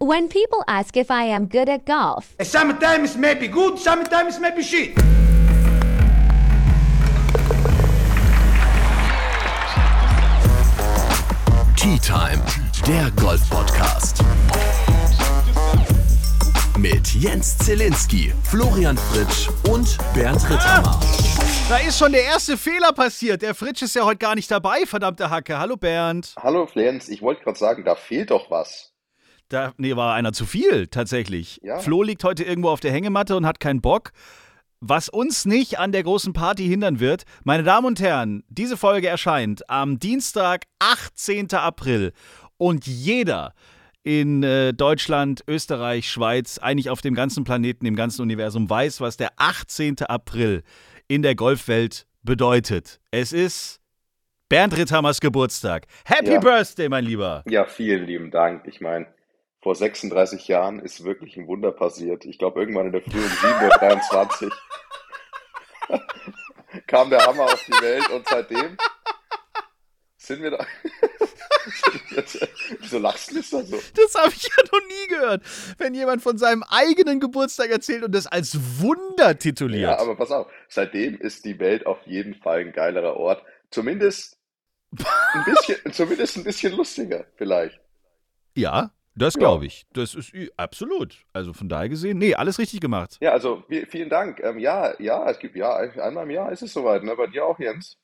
When people ask if I am good at golf, Sometimes maybe good, sometimes maybe shit. Tea Time, der Golf-Podcast. Mit Jens Zielinski, Florian Fritsch und Bernd Ritthammer. Da ist schon der erste Fehler passiert. Der Fritsch ist ja heute gar nicht dabei, verdammte Hacke. Hallo Bernd. Hallo Flens, ich wollte gerade sagen, da fehlt doch was. Da, nee, war einer zu viel, tatsächlich. Ja. Flo liegt heute irgendwo auf der Hängematte und hat keinen Bock. Was uns nicht an der großen Party hindern wird, meine Damen und Herren, diese Folge erscheint am Dienstag, 18. April. Und jeder in äh, Deutschland, Österreich, Schweiz, eigentlich auf dem ganzen Planeten, im ganzen Universum weiß, was der 18. April in der Golfwelt bedeutet. Es ist Bernd Ritthammers Geburtstag. Happy Ja. Birthday, mein Lieber. Ja, vielen lieben Dank. Ich meine, vor 36 Jahren ist wirklich ein Wunder passiert. Ich glaube, irgendwann in der Früh um 7.23 Uhr kam der Hammer auf die Welt und seitdem sind wir da. Wieso lachst du da so? Das habe ich ja noch nie gehört. Wenn jemand von seinem eigenen Geburtstag erzählt und das als Wunder tituliert. Ja, aber pass auf, seitdem ist die Welt auf jeden Fall ein geilerer Ort. Zumindest ein bisschen, zumindest ein bisschen lustiger, vielleicht. Ja, das glaube ich. Das ist absolut. Also von daher gesehen, nee, alles richtig gemacht. Ja, also vi- vielen Dank. Ähm, ja, ja, es gibt ja einmal im Jahr ist es soweit, ne? Bei dir auch, Jens.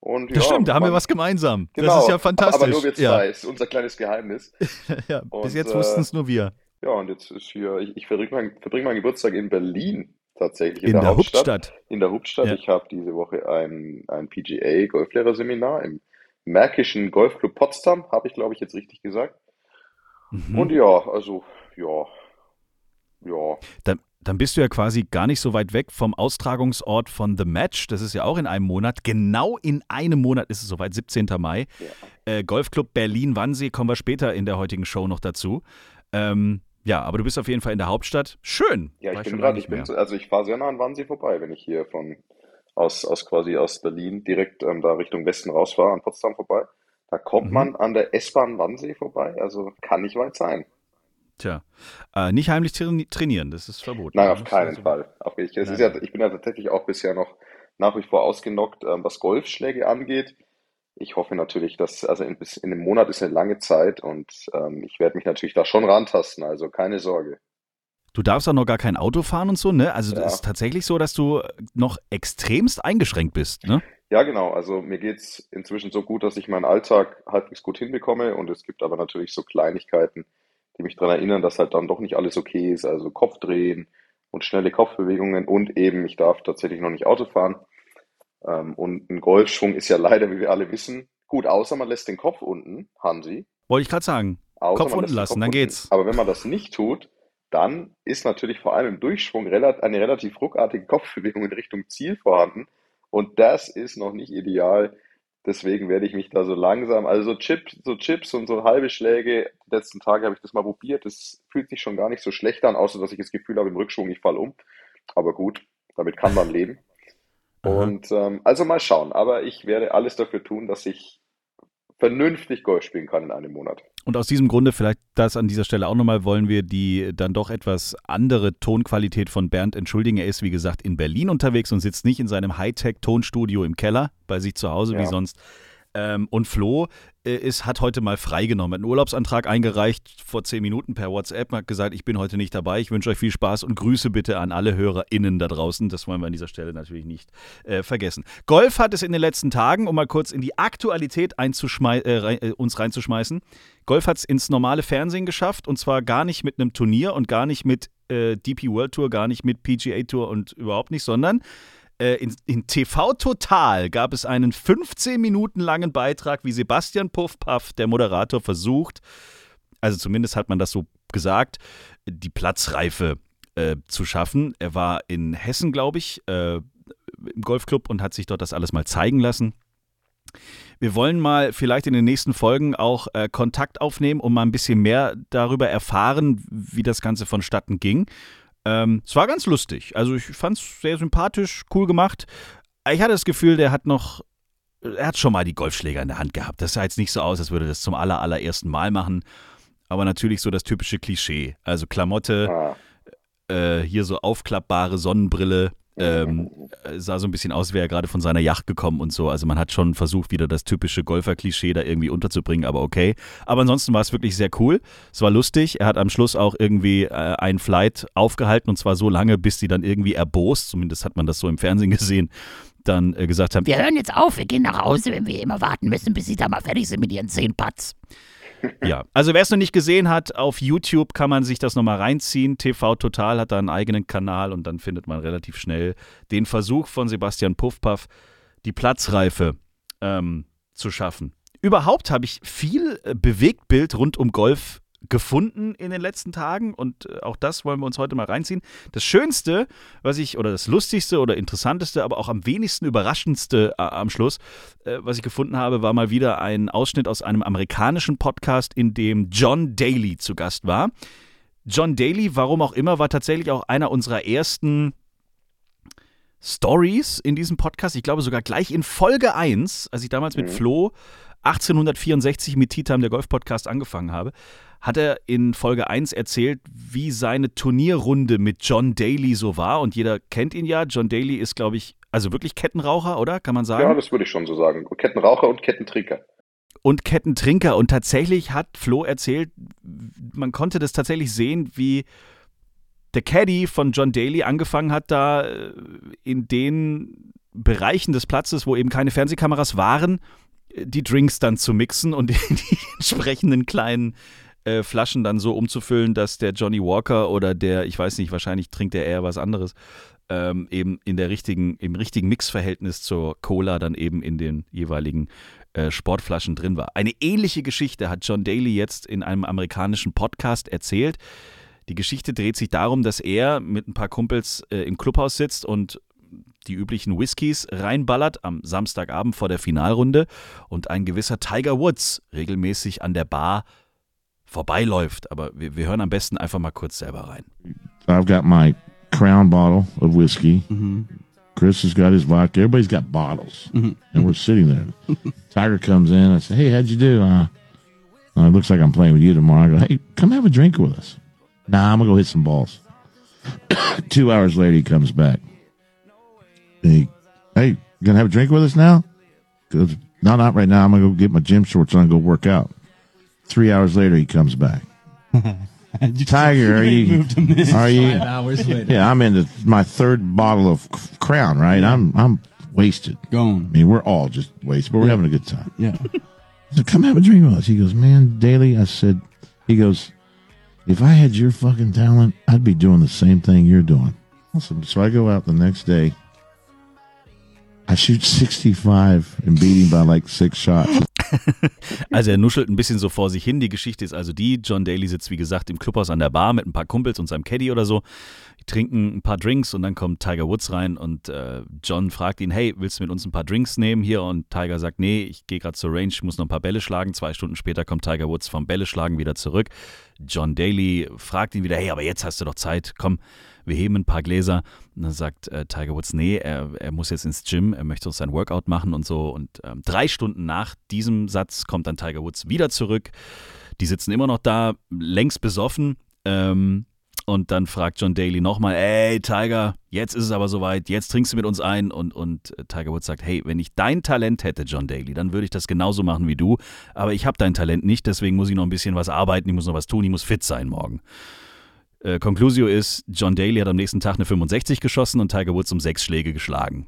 Und Das ja, stimmt, da haben wir was gemeinsam. Genau, Das ist ja fantastisch. Aber nur wir zwei, ja, ist unser kleines Geheimnis. ja, bis Und, jetzt äh, wussten es nur wir. Ja, und jetzt ist hier, ich, ich verbringe meinen verbring meinen Geburtstag in Berlin tatsächlich, In der Hauptstadt. In der Hauptstadt. Ja. Ich habe diese Woche ein, ein PGA Golflehrerseminar im Märkischen Golfclub Potsdam, habe ich glaube ich jetzt richtig gesagt. Mhm. Und ja, also, ja, ja, Dann, dann bist du ja quasi gar nicht so weit weg vom Austragungsort von The Match. Das ist ja auch in einem Monat. Genau in einem Monat ist es soweit, 17. Mai. ja. Äh, Golfclub Berlin-Wannsee kommen wir später in der heutigen Show noch dazu. Ähm, ja, aber du bist auf jeden Fall in der Hauptstadt. Schön. Ja, ich War bin gerade, ich bin, also ich fahre sehr nah an Wannsee vorbei, wenn ich hier von aus, aus quasi aus Berlin direkt ähm, da Richtung Westen rausfahre, an Potsdam vorbei. Da kommt Mhm. man an der S-Bahn Wannsee vorbei, also kann nicht weit sein. Tja, äh, nicht heimlich traini- trainieren, das ist verboten. Nein, auf ist keinen also- Fall. Auf, ich, es ja, ich bin ja tatsächlich auch bisher noch nach wie vor ausgenockt, ähm, was Golfschläge angeht. Ich hoffe natürlich, dass, also in, bis in einem Monat ist eine lange Zeit und ähm, ich werde mich natürlich da schon rantasten, also keine Sorge. Du darfst auch noch gar kein Auto fahren und so, ne? Also Ja. das ist tatsächlich so, dass du noch extremst eingeschränkt bist, ne? Ja, genau. Also mir geht's inzwischen so gut, dass ich meinen Alltag halbwegs gut hinbekomme. Und es gibt aber natürlich so Kleinigkeiten, die mich daran erinnern, dass halt dann doch nicht alles okay ist. Also Kopfdrehen und schnelle Kopfbewegungen und eben, ich darf tatsächlich noch nicht Auto fahren. Ähm, und ein Golfschwung ist ja leider, wie wir alle wissen, gut, außer man lässt den Kopf unten, Hansi. Wollte ich gerade sagen. Außer Kopf unten lassen, Kopf dann unten. geht's. Aber wenn man das nicht tut, dann ist natürlich vor allem im Durchschwung eine relativ ruckartige Kopfbewegung in Richtung Ziel vorhanden. Und das ist noch nicht ideal. Deswegen werde ich mich da so langsam, also so Chips, so Chips und so halbe Schläge. Die letzten Tage habe ich das mal probiert. Das fühlt sich schon gar nicht so schlecht an, außer dass ich das Gefühl habe, im Rückschwung, ich falle um. Aber gut, damit kann man leben. Und ähm, also mal schauen. Aber ich werde alles dafür tun, dass ich vernünftig Golf spielen kann in einem Monat. Und aus diesem Grunde, vielleicht das an dieser Stelle auch nochmal, wollen wir die dann doch etwas andere Tonqualität von Bernd entschuldigen. Er ist, wie gesagt, in Berlin unterwegs und sitzt nicht in seinem Hightech-Tonstudio im Keller bei sich zu Hause wie Ja. sonst. Ähm, und Flo äh, ist, hat heute mal freigenommen, hat einen Urlaubsantrag eingereicht vor zehn Minuten per WhatsApp, hat gesagt, ich bin heute nicht dabei, ich wünsche euch viel Spaß und Grüße bitte an alle HörerInnen da draußen. Das wollen wir an dieser Stelle natürlich nicht äh, vergessen. Golf hat es in den letzten Tagen, um mal kurz in die Aktualität äh, rein, äh, uns reinzuschmeißen, Golf hat es ins normale Fernsehen geschafft und zwar gar nicht mit einem Turnier und gar nicht mit äh, DP World Tour, gar nicht mit PGA Tour und überhaupt nicht, sondern äh, in, in TV Total gab es einen 15 Minuten langen Beitrag, wie Sebastian Puffpaff, der Moderator, versucht, also zumindest hat man das so gesagt, die Platzreife äh, zu schaffen. Er war in Hessen, glaube ich, äh, im Golfclub und hat sich dort das alles mal zeigen lassen. Wir wollen mal vielleicht in den nächsten Folgen auch äh, Kontakt aufnehmen, um mal ein bisschen mehr darüber erfahren, wie das Ganze vonstatten ging. Ähm, es war ganz lustig. Also ich fand es sehr sympathisch, cool gemacht. Ich hatte das Gefühl, der hat noch, er hat schon mal die Golfschläger in der Hand gehabt. Das sah jetzt nicht so aus, als würde er das zum aller, allerersten Mal machen. aber natürlich so das typische Klischee. Also Klamotte, äh, hier so aufklappbare Sonnenbrille. Ähm, äh, sah so ein bisschen aus, wäre er gerade von seiner Yacht gekommen und so. Also man hat schon versucht, wieder das typische Golfer-Klischee da irgendwie unterzubringen, aber okay. Aber ansonsten war es wirklich sehr cool. Es war lustig. Er hat am Schluss auch irgendwie äh, einen Flight aufgehalten und zwar so lange, bis sie dann irgendwie erbost, zumindest hat man das so im Fernsehen gesehen, dann äh, gesagt haben, Wir hören jetzt auf, wir gehen nach Hause, wenn wir immer warten müssen, bis sie da mal fertig sind mit ihren zehn Putts. Ja, also wer es noch nicht gesehen hat, auf YouTube kann man sich das nochmal reinziehen. TV Total hat da einen eigenen Kanal und dann findet man relativ schnell den Versuch von Sebastian Puffpaff, die Platzreife ähm, zu schaffen. Überhaupt habe ich viel äh, Bewegtbild rund um Golf gefunden in den letzten Tagen und äh, auch das wollen wir uns heute mal reinziehen. Das Schönste, was ich, oder das Lustigste oder Interessanteste, aber auch am wenigsten Überraschendste äh, am Schluss, äh, was ich gefunden habe, war mal wieder ein Ausschnitt aus einem amerikanischen Podcast, in dem John Daly zu Gast war. John Daly, warum auch immer, war tatsächlich auch einer unserer ersten Stories in diesem Podcast. Ich glaube sogar gleich in Folge 1, als ich damals mit Mhm. Flo 1864 mit Time, der Golf-Podcast, angefangen habe, hat er in Folge 1 erzählt, wie seine Turnierrunde mit John Daly so war. Und jeder kennt ihn ja. John Daly ist, glaube ich, also wirklich Kettenraucher, oder? Kann man sagen? ja, das würde ich schon so sagen. Kettenraucher und Kettentrinker. und Kettentrinker. Und tatsächlich hat Flo erzählt, man konnte das tatsächlich sehen, wie der Caddy von John Daly angefangen hat, da äh, in den Bereichen des Platzes, wo eben keine Fernsehkameras waren, äh, die Drinks dann zu mixen und die entsprechenden kleinen äh, Flaschen dann so umzufüllen, dass der Johnny Walker oder der, ich weiß nicht, wahrscheinlich trinkt er eher was anderes, ähm, eben in der richtigen, im richtigen Mixverhältnis zur Cola dann eben in den jeweiligen äh, Sportflaschen drin war. Eine ähnliche Geschichte hat John Daly jetzt in einem amerikanischen Podcast erzählt. Die Geschichte dreht sich darum, dass er mit ein paar Kumpels äh, im Clubhaus sitzt und die üblichen Whiskys reinballert am Samstagabend vor der Finalrunde und ein gewisser Tiger Woods regelmäßig an der Bar vorbeiläuft. Aber wir, wir hören am besten einfach mal kurz selber rein. I've got my crown bottle of whiskey. Chris has got his vodka. Everybody's got bottles, and we're sitting there. Tiger comes in. I say, "Hey, how'd you do?" Uh, uh, it looks like I'm playing with you tomorrow. I go, "Hey, come have a drink with us." Nah, I'm gonna go hit some balls. Two hours later, he comes back. He, hey, you gonna have a drink with us now? Goes, no, not right now. I'm gonna go get my gym shorts on and go work out. Three hours later, he comes back. Tiger, are you? Are you? hours later. Yeah, I'm into my third bottle of Crown. Right, I'm I'm wasted. Gone. I mean, we're all just wasted, but we're having a good time. Yeah. So "Come have a drink with us." He goes, "Man, daily. I said, "He goes, if I had your fucking talent, I'd be doing the same thing you're doing." Awesome. So I go out the next day. I shoot 65 and beat him by like six shots. Also er nuschelt ein bisschen so vor sich hin. Die Geschichte ist also die, John Daly sitzt wie gesagt im Clubhaus an der Bar mit ein paar Kumpels und seinem Caddy oder so. Die trinken ein paar Drinks und dann kommt Tiger Woods rein und äh, John fragt ihn, hey, willst du mit uns ein paar Drinks nehmen hier? Und Tiger sagt, nee, ich gehe gerade zur Range, muss noch ein paar Bälle schlagen. Zwei Stunden später kommt Tiger Woods vom Bälle schlagen wieder zurück. John Daly fragt ihn wieder, hey, aber jetzt hast du doch Zeit, komm, wir heben ein paar Gläser. Und dann sagt äh, Tiger Woods, nee, er, er muss jetzt ins Gym, er möchte auch sein Workout machen und so. Und ähm, drei Stunden nach diesem Satz kommt dann Tiger Woods wieder zurück. Die sitzen immer noch da, längst besoffen. Ähm, und dann fragt John Daly nochmal, ey Tiger, jetzt ist es aber soweit, jetzt trinkst du mit uns ein. Und, und äh, Tiger Woods sagt, hey, wenn ich dein Talent hätte, John Daly, dann würde ich das genauso machen wie du. Aber ich habe dein Talent nicht, deswegen muss ich noch ein bisschen was arbeiten, ich muss noch was tun, ich muss fit sein morgen. Äh, Conclusio ist, John Daly hat am nächsten Tag eine 65 geschossen und Tiger Woods um sechs Schläge geschlagen.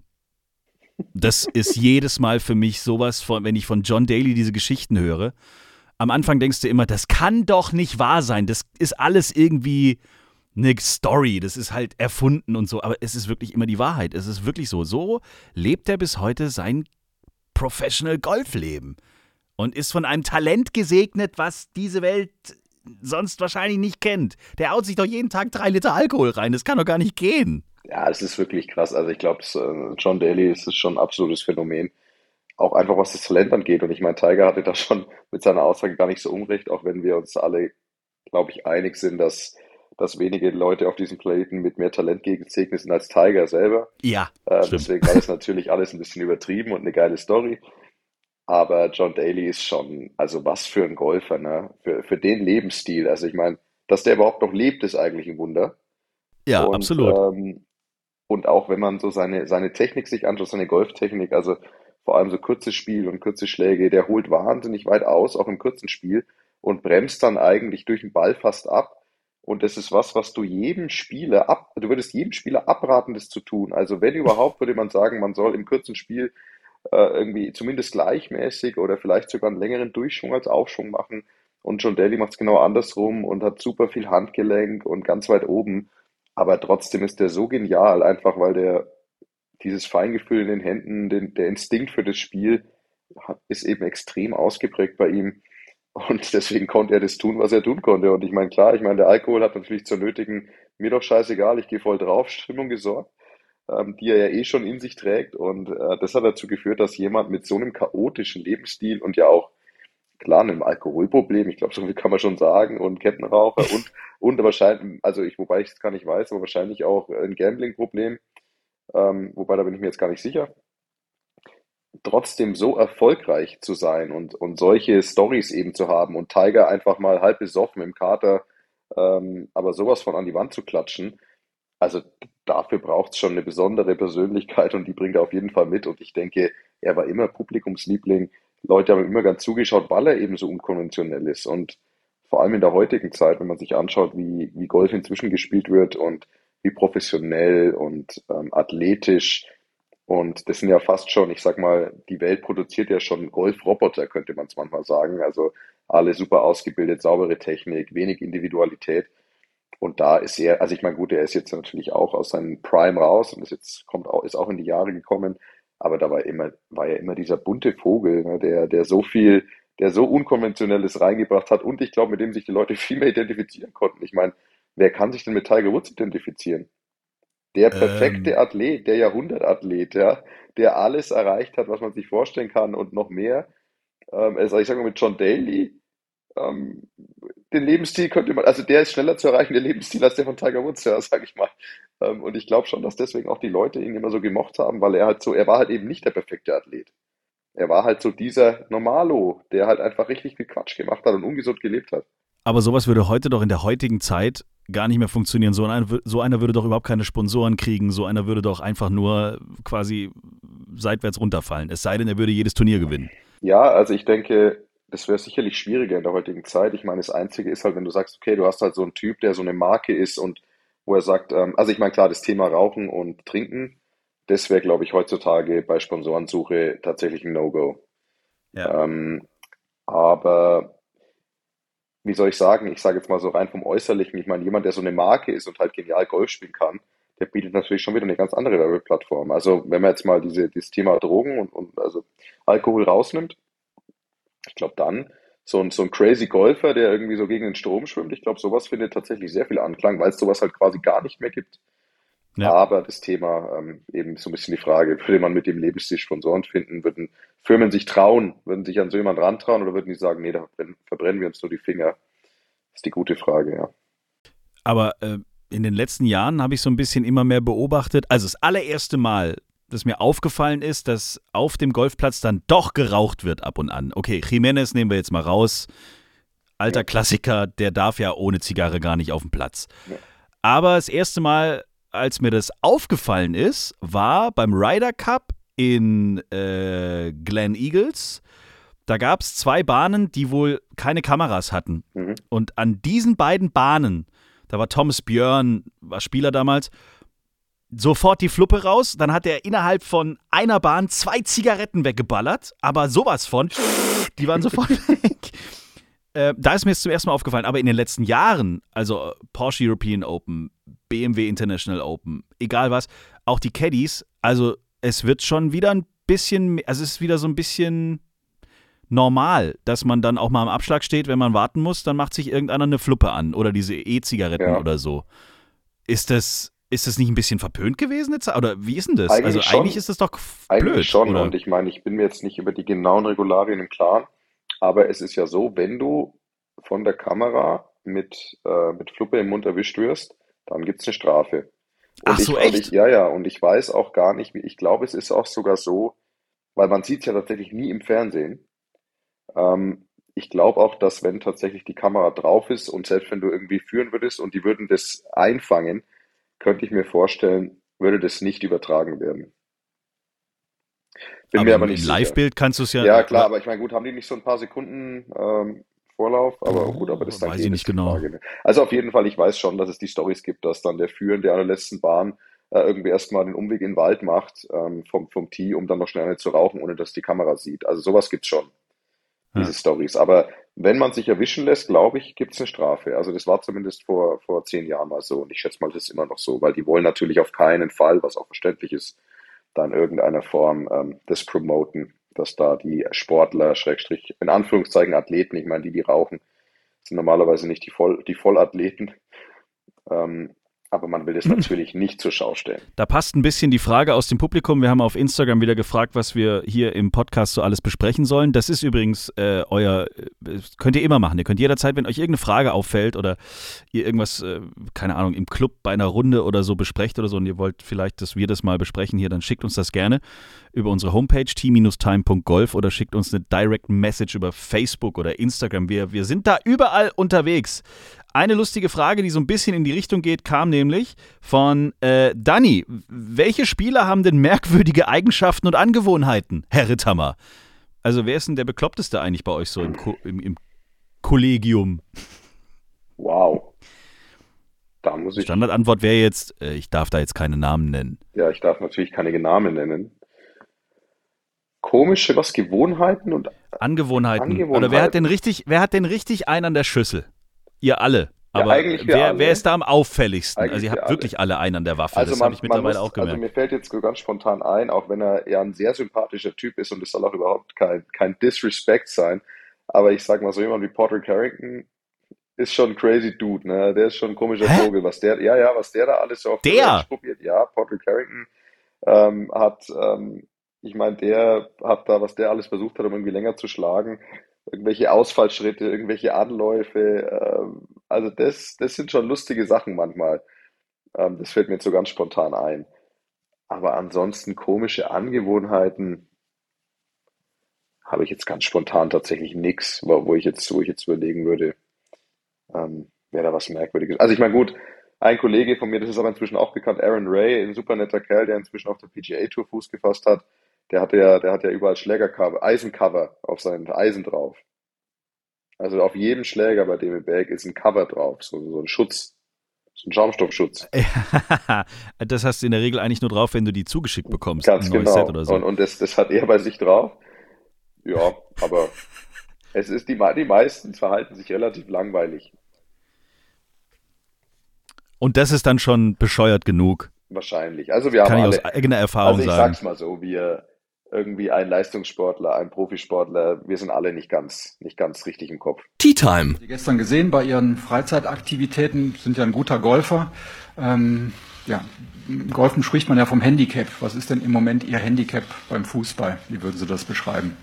Das ist jedes Mal für mich sowas, von, wenn ich von John Daly diese Geschichten höre. Am Anfang denkst du immer, das kann doch nicht wahr sein. Das ist alles irgendwie eine Story. Das ist halt erfunden und so. Aber es ist wirklich immer die Wahrheit. Es ist wirklich so. So lebt er bis heute sein Professional Golfleben und ist von einem Talent gesegnet, was diese Welt sonst wahrscheinlich nicht kennt. Der haut sich doch jeden Tag drei Liter Alkohol rein. Das kann doch gar nicht gehen. Ja, es ist wirklich krass. Also ich glaube, äh, John Daly ist schon ein absolutes Phänomen. Auch einfach was das Talent angeht. Und ich meine, Tiger hatte da schon mit seiner Aussage gar nicht so unrecht, auch wenn wir uns alle, glaube ich, einig sind, dass, dass wenige Leute auf diesem Planeten mit mehr Talent gesegnet sind als Tiger selber. Ja, Äh, deswegen war das natürlich alles ein bisschen übertrieben und eine geile Story. Aber John Daly ist schon, also was für ein Golfer, ne? Für, für den Lebensstil. Also ich meine, dass der überhaupt noch lebt, ist eigentlich ein Wunder. Ja, Und, absolut. ähm, und auch wenn man so seine, seine Technik sich anschaut, seine Golftechnik, also vor allem so kurzes Spiel und kurze Schläge, der holt wahnsinnig weit aus, auch im kurzen Spiel, und bremst dann eigentlich durch den Ball fast ab. Und das ist was, was du jedem Spieler ab, du würdest jedem Spieler abraten, das zu tun. Also wenn überhaupt, würde man sagen, man soll im kurzen Spiel irgendwie zumindest gleichmäßig oder vielleicht sogar einen längeren Durchschwung als Aufschwung machen. Und John Daly macht es genau andersrum und hat super viel Handgelenk und ganz weit oben. Aber trotzdem ist der so genial, einfach weil der dieses Feingefühl in den Händen, den, der Instinkt für das Spiel hat, ist eben extrem ausgeprägt bei ihm. Und deswegen konnte er das tun, was er tun konnte. Und ich meine, klar, ich meine, der Alkohol hat natürlich zur nötigen, mir doch scheißegal, ich gehe voll drauf, Stimmung gesorgt, ähm, die er ja eh schon in sich trägt. Und äh, das hat dazu geführt, dass jemand mit so einem chaotischen Lebensstil und ja auch klar einem Alkoholproblem, ich glaube, so viel kann man schon sagen, und Kettenraucher und, und wahrscheinlich, also ich, wobei ich es gar nicht weiß, aber wahrscheinlich auch ein Gambling-Problem, ähm, wobei da bin ich mir jetzt gar nicht sicher trotzdem so erfolgreich zu sein und, und solche Stories eben zu haben und Tiger einfach mal halb besoffen im Kater, ähm, aber sowas von an die Wand zu klatschen, also dafür braucht es schon eine besondere Persönlichkeit und die bringt er auf jeden Fall mit. Und ich denke, er war immer Publikumsliebling. Leute haben immer ganz zugeschaut, weil er eben so unkonventionell ist. Und vor allem in der heutigen Zeit, wenn man sich anschaut, wie, wie Golf inzwischen gespielt wird und wie professionell und ähm, athletisch und das sind ja fast schon, ich sag mal, die Welt produziert ja schon Golfroboter, könnte man es manchmal sagen. Also alle super ausgebildet, saubere Technik, wenig Individualität. Und da ist er, also ich meine, gut, er ist jetzt natürlich auch aus seinem Prime raus und ist jetzt kommt auch, ist auch in die Jahre gekommen. Aber da war immer, war ja immer dieser bunte Vogel, ne, der, der so viel, der so Unkonventionelles reingebracht hat und ich glaube, mit dem sich die Leute viel mehr identifizieren konnten. Ich meine, wer kann sich denn mit Tiger Woods identifizieren? Der perfekte Ähm, Athlet, der Jahrhundertathlet, ja, der alles erreicht hat, was man sich vorstellen kann und noch mehr. Ähm, also ich sage mal mit John Daly, ähm, den Lebensstil könnte man, also der ist schneller zu erreichen, der Lebensstil, als der von Tiger Woods, ja, sage ich mal. Ähm, und ich glaube schon, dass deswegen auch die Leute ihn immer so gemocht haben, weil er halt so, er war halt eben nicht der perfekte Athlet. Er war halt so dieser Normalo, der halt einfach richtig viel Quatsch gemacht hat und ungesund gelebt hat. aber sowas würde heute doch in der heutigen Zeit gar nicht mehr funktionieren. So einer, so einer würde doch überhaupt keine Sponsoren kriegen. So einer würde doch einfach nur quasi seitwärts runterfallen. Es sei denn, er würde jedes Turnier gewinnen. Ja, also ich denke, das wäre sicherlich schwieriger in der heutigen Zeit. Ich meine, das Einzige ist halt, wenn du sagst, okay, du hast halt so einen Typ, der so eine Marke ist und wo er sagt, ähm, also ich meine, klar, das Thema Rauchen und Trinken, das wäre, glaube ich, heutzutage bei Sponsorensuche tatsächlich ein No-Go. Ja. Ähm, aber wie soll ich sagen, ich sage jetzt mal so rein vom Äußerlichen, ich meine, jemand, der so eine Marke ist und halt genial Golf spielen kann, der bietet natürlich schon wieder eine ganz andere Werbeplattform. Also wenn man jetzt mal diese, dieses Thema Drogen und, und also Alkohol rausnimmt, ich glaube dann, so ein, so ein crazy Golfer, der irgendwie so gegen den Strom schwimmt, ich glaube, sowas findet tatsächlich sehr viel Anklang, weil es sowas halt quasi gar nicht mehr gibt. Ja. Aber das Thema, ähm, eben so ein bisschen die Frage, würde man mit dem Lebensstil Sponsoren finden, würden Firmen sich trauen, würden sich an so jemanden rantrauen oder würden die sagen, nee, da verbrennen, wir uns nur die Finger? Das ist die gute Frage, ja. Aber äh, in den letzten Jahren habe ich so ein bisschen immer mehr beobachtet. Also das allererste Mal, dass mir aufgefallen ist, dass auf dem Golfplatz dann doch geraucht wird ab und an. Okay, Jiménez nehmen wir jetzt mal raus. Alter Ja. Klassiker, der darf ja ohne Zigarre gar nicht auf dem Platz. Ja. Aber das erste Mal, als mir das aufgefallen ist, war beim Ryder Cup in äh, Glen Eagles. Da gab es zwei Bahnen, die wohl keine Kameras hatten. Mhm. Und an diesen beiden Bahnen, da war Thomas Björn, war Spieler damals, sofort die Fluppe raus. Dann hat er innerhalb von einer Bahn zwei Zigaretten weggeballert, aber sowas von, die waren sofort weg. Äh, da ist mir jetzt zum ersten Mal aufgefallen, aber in den letzten Jahren, also äh, Porsche European Open, BMW International Open, egal was, auch die Caddies, also es wird schon wieder ein bisschen, also es ist wieder so ein bisschen normal, dass man dann auch mal am Abschlag steht, wenn man warten muss, dann macht sich irgendeiner eine Fluppe an oder diese E-Zigaretten Ja. oder so. Ist das, ist das nicht ein bisschen verpönt gewesen jetzt? Oder wie ist denn das? Eigentlich also schon. eigentlich ist das doch Eigentlich blöd, schon. oder? Und ich meine, ich bin mir jetzt nicht über die genauen Regularien im Klaren, aber es ist ja so, wenn du von der Kamera mit, äh, mit Fluppe im Mund erwischt wirst, dann gibt es eine Strafe. Und Ach so, ich, echt? ich, ja, ja, und ich weiß auch gar nicht, wie, ich glaube, es ist auch sogar so, weil man sieht es ja tatsächlich nie im Fernsehen. Ähm, ich glaube auch, dass wenn tatsächlich die Kamera drauf ist und selbst wenn du irgendwie führen würdest und die würden das einfangen, könnte ich mir vorstellen, würde das nicht übertragen werden. Bin aber mir aber nicht im Live-Bild kannst du es ja. Ja, klar, aber ich meine, gut, haben die nicht so ein paar Sekunden ähm, Vorlauf? Aber oh, gut, aber das dann weiß ich nicht genau. Frage, ne? Also auf jeden Fall, ich weiß schon, dass es die Stories gibt, dass dann der Führende an der letzten Bahn äh, irgendwie erstmal den Umweg in den Wald macht ähm, vom, vom Tee, um dann noch schnell eine zu rauchen, ohne dass die Kamera sieht. Also sowas gibt's schon, diese ja. Stories. Aber wenn man sich erwischen lässt, glaube ich, gibt's eine Strafe. Also das war zumindest vor, vor zehn Jahren mal so und ich schätze mal, das ist immer noch so, weil die wollen natürlich auf keinen Fall, was auch verständlich ist, da in irgendeiner Form ähm, das promoten, dass da die Sportler, Schrägstrich, in Anführungszeichen Athleten, ich meine, die, die rauchen, sind normalerweise nicht die, Voll, die Vollathleten, ähm, aber man will es natürlich nicht zur Schau stellen. Da passt ein bisschen die Frage aus dem Publikum. Wir haben auf Instagram wieder gefragt, was wir hier im Podcast so alles besprechen sollen. Das ist übrigens äh, euer, äh, könnt ihr immer machen. Ihr könnt jederzeit, wenn euch irgendeine Frage auffällt oder ihr irgendwas, äh, keine Ahnung, im Club bei einer Runde oder so besprecht oder so und ihr wollt vielleicht, dass wir das mal besprechen hier, dann schickt uns das gerne über unsere Homepage t-time.golf oder schickt uns eine Direct Message über Facebook oder Instagram. Wir, wir sind da überall unterwegs. Eine lustige Frage, die so ein bisschen in die Richtung geht, kam nämlich von äh, Danny. Welche Spieler haben denn merkwürdige Eigenschaften und Angewohnheiten, Herr Ritthammer? Also wer ist denn der Bekloppteste eigentlich bei euch so im, Ko im, im Kollegium? Wow. Da muss ich. Standardantwort wäre jetzt, äh, ich darf da jetzt keine Namen nennen. Ja, ich darf natürlich keine Namen nennen. Komische, was Gewohnheiten und Angewohnheiten. Angewohnheiten. Oder wer hat denn richtig, wer hat denn richtig einen an der Schüssel? Ihr alle. Aber ja, wer, alle. wer ist da am auffälligsten? Eigentlich also ihr habt alle. wirklich alle einen an der Waffe. Also das habe ich mittlerweile muss, auch gemerkt. Also mir fällt jetzt ganz spontan ein, auch wenn er ja ein sehr sympathischer Typ ist und es soll auch überhaupt kein, kein Disrespect sein. Aber ich sag mal so jemand wie Porter Carrington ist schon ein crazy Dude, ne? Der ist schon ein komischer Hä? Vogel, was der, ja, ja, was der da alles so auf der probiert. Ja, Porter Carrington ähm, hat, ähm, ich meine, der hat da, was der alles versucht hat, um irgendwie länger zu schlagen, irgendwelche Ausfallschritte, irgendwelche Anläufe. Ähm, also das, das sind schon lustige Sachen manchmal. Ähm, das fällt mir jetzt so ganz spontan ein. Aber ansonsten komische Angewohnheiten habe ich jetzt ganz spontan tatsächlich nichts, wo ich jetzt, wo ich jetzt überlegen würde, ähm, wäre da was Merkwürdiges. Also ich meine, gut, ein Kollege von mir, das ist aber inzwischen auch bekannt, Aaron Ray, ein super netter Kerl, der inzwischen auf der PGA Tour Fuß gefasst hat, der hat ja, der hat ja überall Schlägercover, Eisencover auf seinen Eisen drauf. Also auf jedem Schläger bei dem Berg ist ein Cover drauf, so, so ein Schutz, so ein Schaumstoffschutz. das hast du in der Regel eigentlich nur drauf, wenn du die zugeschickt bekommst. Ganz genau. So. Und, und das, das hat er bei sich drauf. Ja, aber es ist die, die meisten verhalten sich relativ langweilig. Und das ist dann schon bescheuert genug. Wahrscheinlich. Also wir Kann haben ich alle, aus eigener Erfahrung also ich sagen. sag's mal so, wir irgendwie ein Leistungssportler, ein Profisportler, wir sind alle nicht ganz, nicht ganz richtig im Kopf. Tea Time. Die gestern gesehen bei Ihren Freizeitaktivitäten, sind ja ein guter Golfer. Ähm, ja, im Golfen spricht man ja vom Handicap. Was ist denn im Moment Ihr Handicap beim Fußball? Wie würden Sie das beschreiben?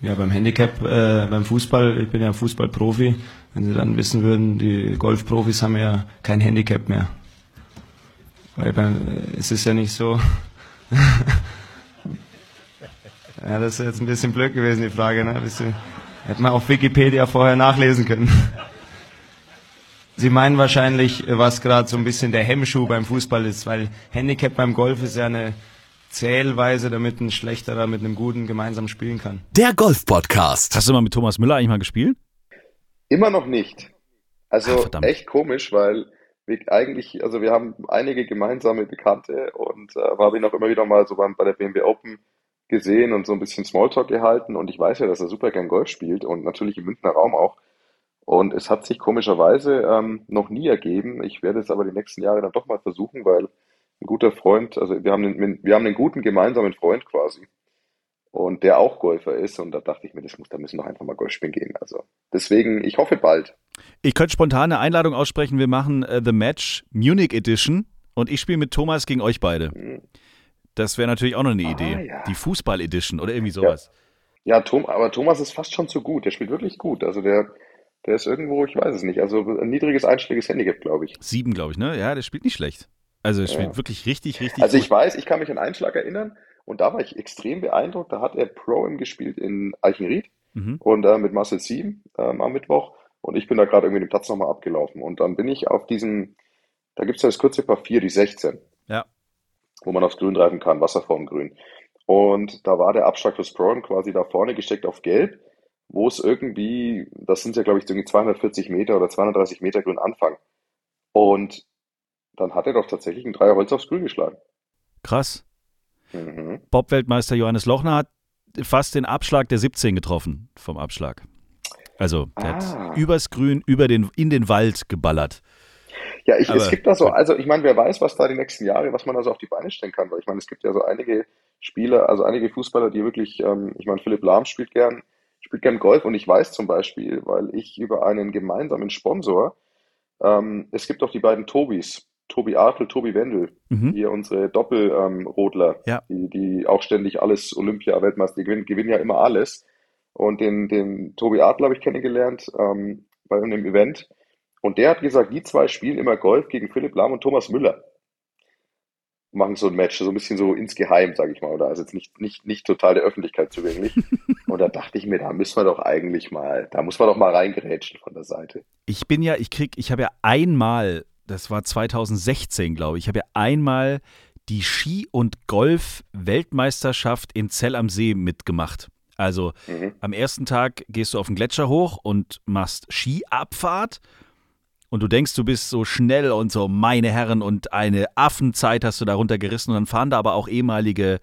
Ja, beim Handicap, äh, beim Fußball, ich bin ja Fußballprofi. Wenn Sie dann wissen würden, die Golfprofis haben ja kein Handicap mehr. Weil beim, es ist ja nicht so. ja, das ist jetzt ein bisschen blöd gewesen, die Frage. Ne? Bisschen, hätte man auf Wikipedia vorher nachlesen können. Sie meinen wahrscheinlich, was gerade so ein bisschen der Hemmschuh beim Fußball ist, weil Handicap beim Golf ist ja eine Zählweise, damit ein schlechterer mit einem guten gemeinsam spielen kann. Der Golf-Podcast. Hast du mal mit Thomas Müller eigentlich mal gespielt? Immer noch nicht. Also Ach, echt komisch, weil wir eigentlich, also wir haben einige gemeinsame Bekannte und äh, habe ihn auch immer wieder mal so beim, bei der BMW Open gesehen und so ein bisschen Smalltalk gehalten und ich weiß ja, dass er super gern Golf spielt und natürlich im Münchner Raum auch. Und es hat sich komischerweise ähm, noch nie ergeben. Ich werde es aber die nächsten Jahre dann doch mal versuchen, weil ein guter Freund, also wir haben einen, wir haben einen guten gemeinsamen Freund quasi und der auch Golfer ist. Und da dachte ich mir, das muss, da müssen wir einfach mal Golf spielen gehen. Also deswegen, ich hoffe bald. Ich könnte spontan eine Einladung aussprechen. Wir machen äh, The Match Munich Edition und ich spiele mit Thomas gegen euch beide. Mhm. Das wäre natürlich auch noch eine ah, Idee. Ja. Die Fußball Edition oder irgendwie sowas. Ja, ja Tom, aber Thomas ist fast schon zu gut. Der spielt wirklich gut. Also der, der ist irgendwo, ich weiß es nicht. Also ein niedriges einschlägiges Handicap, glaube ich. Sieben, glaube ich, ne? Ja, der spielt nicht schlecht. Also er spielt ja. wirklich richtig, richtig Also ich weiß, ich kann mich an einen Schlag erinnern Und da war ich extrem beeindruckt. Da hat er Pro im gespielt in Eichenried Mhm. und äh, mit Marcel Sieben ähm, am Mittwoch. Und ich bin da gerade irgendwie den Platz nochmal abgelaufen. Und dann bin ich auf diesem, da gibt es ja das kurze Paar 4, die 16, Ja. Wo man aufs Grün reifen kann, Wasserformgrün. Und da war der Abschlag fürs Pro quasi da vorne gesteckt auf Gelb, wo es irgendwie, das sind ja glaube ich irgendwie 240 Meter oder 230 Meter Grün Anfang. Und dann hat er doch tatsächlich ein Dreierholz aufs Grün geschlagen. Krass. Mhm. Bob-Weltmeister Johannes Lochner hat fast den Abschlag der 17 getroffen vom Abschlag. Also, der Ah. hat übers Grün, über den, in den Wald geballert. Ja, ich, es gibt da so, also ich meine, wer weiß, was da die nächsten Jahre, was man da so auf die Beine stellen kann, weil ich meine, es gibt ja so einige Spieler, also einige Fußballer, die wirklich, ähm, ich meine, Philipp Lahm spielt gern, spielt gern Golf und ich weiß zum Beispiel, weil ich über einen gemeinsamen Sponsor, ähm, es gibt auch die beiden Tobis, Tobi Artel, Tobi Wendel, Mhm. hier unsere Doppelrodler, ähm, Ja. die, die auch ständig alles Olympia, Weltmeister, die gewinnen, gewinnen ja immer alles. Und den, den Tobi Adler habe ich kennengelernt ähm, bei einem Event. Und der hat gesagt, die zwei spielen immer Golf gegen Philipp Lahm und Thomas Müller. Machen so ein Match, so ein bisschen so insgeheim, sage ich mal. Oder also jetzt nicht, nicht, nicht total der Öffentlichkeit zugänglich. und da dachte ich mir, da müssen wir doch eigentlich mal, da muss man doch mal reingerätschen von der Seite. Ich bin ja, ich krieg, ich habe ja einmal, das war 2016, glaube ich, ich habe ja einmal die Ski- und Golf-Weltmeisterschaft in Zell am See mitgemacht. Also Mhm. am ersten Tag gehst du auf den Gletscher hoch und machst Skiabfahrt und du denkst, du bist so schnell und so, meine Herren, und eine Affenzeit hast du da runtergerissen und dann fahren da aber auch ehemalige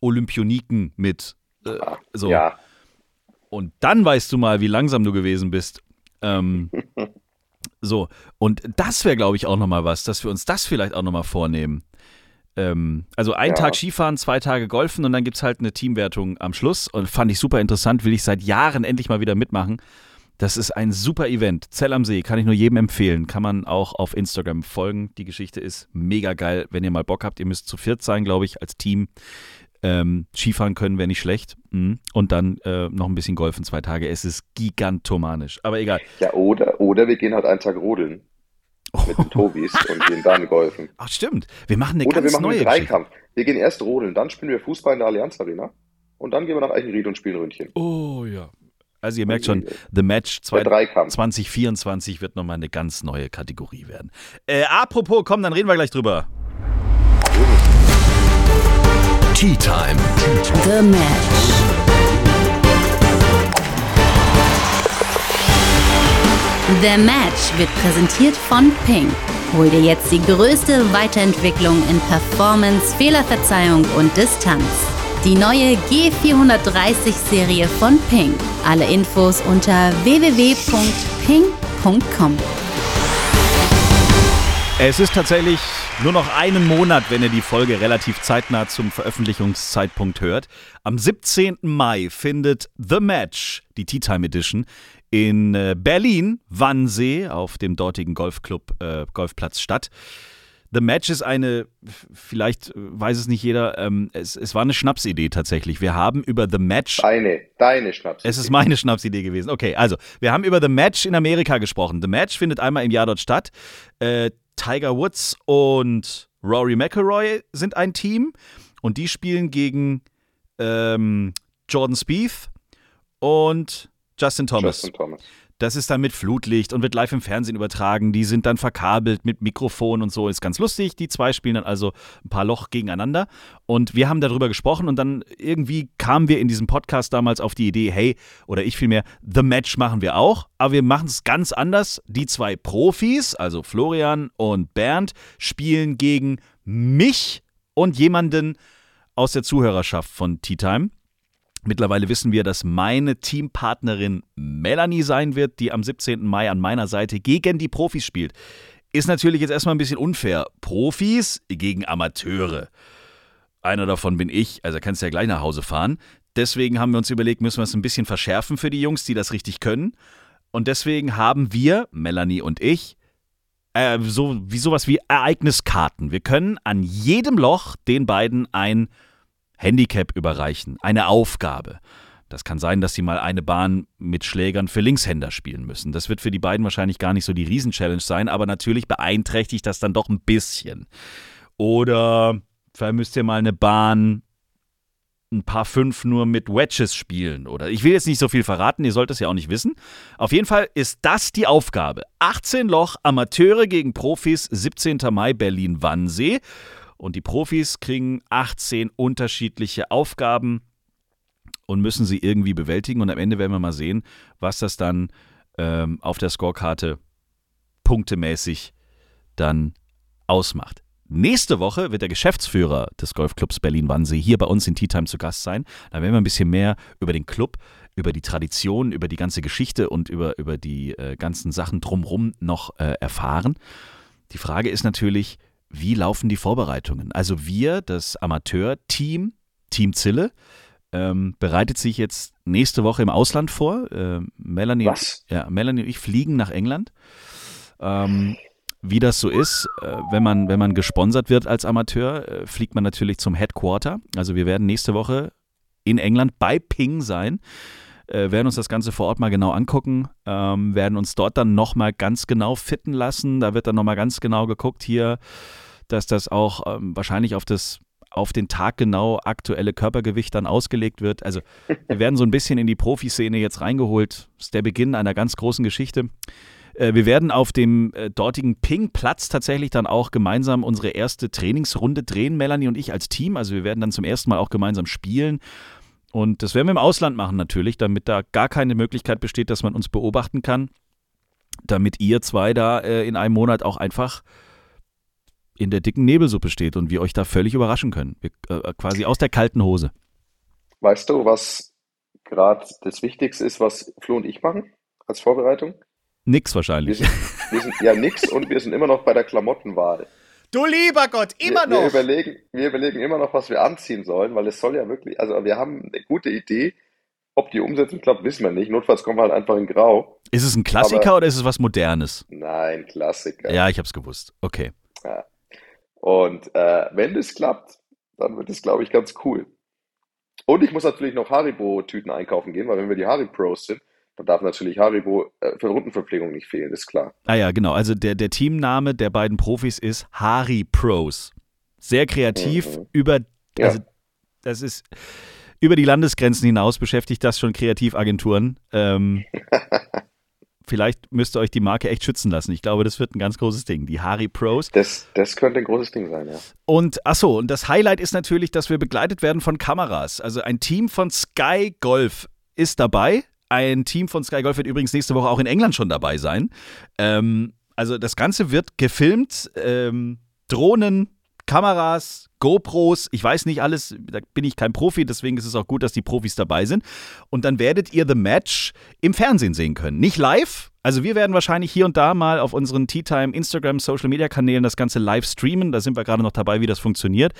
Olympioniken mit. Äh, so. Ja, Und dann weißt du mal, wie langsam du gewesen bist. Ähm, so, und das wäre, glaube ich, auch nochmal was, dass wir uns das vielleicht auch nochmal vornehmen. Ähm, also ein Ja. Tag Skifahren, zwei Tage Golfen und dann gibt es halt eine Teamwertung am Schluss. Und fand ich super interessant, will ich seit Jahren endlich mal wieder mitmachen. Das ist ein super Event. Zell am See, kann ich nur jedem empfehlen. Kann man auch auf Instagram folgen. Die Geschichte ist mega geil. Wenn ihr mal Bock habt, ihr müsst zu viert sein, glaube ich, als Team. Ähm, Skifahren können wäre nicht schlecht. Mhm. Und dann äh, noch ein bisschen Golfen zwei Tage. Es ist gigantomanisch. Aber egal. ja, oder, oder wir gehen halt einen Tag rodeln mit den Tobis und gehen dann golfen. Ach, stimmt. Wir machen eine Oder wir ganz machen neue einen Geschichte. Dreikampf. Wir gehen erst rodeln, dann spielen wir Fußball in der Allianz Arena und dann gehen wir nach Eichenried und spielen Ründchen. Oh ja. Also ihr merkt schon, The Match zwei- Der Dreikampf. 2024 wird nochmal eine ganz neue Kategorie werden. Äh, apropos, komm, dann reden wir gleich drüber. Tea Time. The Match. The Match wird präsentiert von Ping. Hol dir jetzt die größte Weiterentwicklung in Performance, Fehlerverzeihung und Distanz. Die neue G430-Serie von Ping. Alle Infos unter www.ping.com. Es ist tatsächlich nur noch einen Monat, wenn ihr die Folge relativ zeitnah zum Veröffentlichungszeitpunkt hört. Am 17. Mai findet The Match, die Tea Time Edition, in äh, Berlin, Wannsee, auf dem dortigen Golfclub, äh, Golfplatz statt. The Match ist eine, vielleicht weiß es nicht jeder, ähm, es, es war eine Schnapsidee tatsächlich. Wir haben über The Match Deine, deine Schnaps. es ist meine Schnapsidee gewesen. Okay, also, wir haben über The Match in Amerika gesprochen. The Match findet einmal im Jahr dort statt. Äh, Tiger Woods und Rory McIlroy sind ein Team und die spielen gegen ähm, Jordan Spieth und Justin Thomas. Justin Thomas. Das ist dann mit Flutlicht und wird live im Fernsehen übertragen. Die sind dann verkabelt mit Mikrofon und so. Ist ganz lustig. Die zwei spielen dann also ein paar Loch gegeneinander. Und wir haben darüber gesprochen und dann irgendwie kamen wir in diesem Podcast damals auf die Idee, hey, oder ich vielmehr, The Match machen wir auch, aber wir machen es ganz anders. Die zwei Profis, also Florian und Bernd, spielen gegen mich und jemanden aus der Zuhörerschaft von Tea Time. Mittlerweile wissen wir, dass meine Teampartnerin Melanie sein wird, die am 17. Mai an meiner Seite gegen die Profis spielt. Ist natürlich jetzt erstmal ein bisschen unfair. Profis gegen Amateure. Einer davon bin ich, also kannst du ja gleich nach Hause fahren. Deswegen haben wir uns überlegt, müssen wir es ein bisschen verschärfen für die Jungs, die das richtig können. Und deswegen haben wir, Melanie und ich, äh, so wie sowas wie Ereigniskarten. Wir können an jedem Loch den beiden ein Handicap überreichen, eine Aufgabe. Das kann sein, dass sie mal eine Bahn mit Schlägern für Linkshänder spielen müssen. Das wird für die beiden wahrscheinlich gar nicht so die Riesenchallenge sein, aber natürlich beeinträchtigt das dann doch ein bisschen. Oder vielleicht müsst ihr mal eine Bahn ein paar fünf nur mit Wedges spielen oder ich will jetzt nicht so viel verraten, ihr sollt es ja auch nicht wissen. Auf jeden Fall ist das die Aufgabe. 18 Loch Amateure gegen Profis, 17. Mai Berlin Wannsee und die Profis kriegen 18 unterschiedliche Aufgaben und müssen sie irgendwie bewältigen und am Ende werden wir mal sehen, was das dann ähm, auf der Scorekarte punktemäßig dann ausmacht. Nächste Woche wird der Geschäftsführer des Golfclubs Berlin-Wannsee hier bei uns in Tea Time zu Gast sein. Da werden wir ein bisschen mehr über den Club, über die Tradition, über die ganze Geschichte und über, über die äh, ganzen Sachen drumherum noch äh, erfahren. Die Frage ist natürlich, wie laufen die Vorbereitungen? Also wir, das Amateur-Team, Team Zille, ähm, bereitet sich jetzt nächste Woche im Ausland vor. Äh, Melanie, Was? Ja, Melanie und ich fliegen nach England. Ähm, wie das so ist, äh, wenn man, wenn man gesponsert wird als Amateur, äh, fliegt man natürlich zum Headquarter. Also wir werden nächste Woche in England bei Ping sein, äh, werden uns das Ganze vor Ort mal genau angucken, ähm, werden uns dort dann nochmal ganz genau fitten lassen. Da wird dann nochmal ganz genau geguckt hier, dass das auch ähm, wahrscheinlich auf das auf den Tag genau aktuelle Körpergewicht dann ausgelegt wird. Also wir werden so ein bisschen in die Profiszene jetzt reingeholt. Das ist der Beginn einer ganz großen Geschichte. Äh, wir werden auf dem äh, dortigen Ping-Platz tatsächlich dann auch gemeinsam unsere erste Trainingsrunde drehen, Melanie und ich als Team. Also wir werden dann zum ersten Mal auch gemeinsam spielen. Und das werden wir im Ausland machen natürlich, damit da gar keine Möglichkeit besteht, dass man uns beobachten kann. Damit ihr zwei da äh, in einem Monat auch einfach in der dicken Nebelsuppe steht und wir euch da völlig überraschen können. Wir, äh, quasi aus der kalten Hose. Weißt du, was gerade das Wichtigste ist, was Flo und ich machen als Vorbereitung? Nix Wir wahrscheinlich. sind, wir sind ja nix und wir sind immer noch bei der Klamottenwahl. Du lieber Gott, wir, Wir überlegen, wir überlegen immer noch, was wir anziehen sollen, weil es soll ja wirklich, also wir haben eine gute Idee. Ob die Umsetzung klappt, wissen wir nicht. Notfalls kommen wir halt einfach in Grau. Ist es ein Klassiker Aber- oder ist es was Modernes? Nein, Klassiker. Ja, ich hab's gewusst. Okay. Ja. Und äh, wenn das klappt, dann wird es, glaube ich, ganz cool. Und ich muss natürlich noch Haribo-Tüten einkaufen gehen, weil wenn wir die Haribo-Pros sind, dann darf natürlich Haribo äh, für Rundenverpflegung nicht fehlen, ist klar. Ah ja, genau. Also der, der Teamname der beiden Profis ist Hari Pros. Sehr kreativ Mhm. über, Ja. also das ist über die Landesgrenzen hinaus beschäftigt das schon Kreativagenturen. Ähm, vielleicht müsst ihr euch die Marke echt schützen lassen. Ich glaube, das wird ein ganz großes Ding. Die Hari Pros. Das, das könnte ein großes Ding sein, ja. Und achso, und das Highlight ist natürlich, dass wir begleitet werden von Kameras. Also ein Team von Sky Golf ist dabei. Ein Team von Sky Golf wird übrigens nächste Woche auch in England schon dabei sein. Ähm, also das Ganze wird gefilmt. Ähm, Drohnen, Kameras, GoPros, ich weiß nicht alles, da bin ich kein Profi, deswegen ist es auch gut, dass die Profis dabei sind. Und dann werdet ihr The Match im Fernsehen sehen können. Nicht live, also wir werden wahrscheinlich hier und da mal auf unseren Tea Time Instagram, Social Media Kanälen das Ganze live streamen. Da sind wir gerade noch dabei, wie das funktioniert.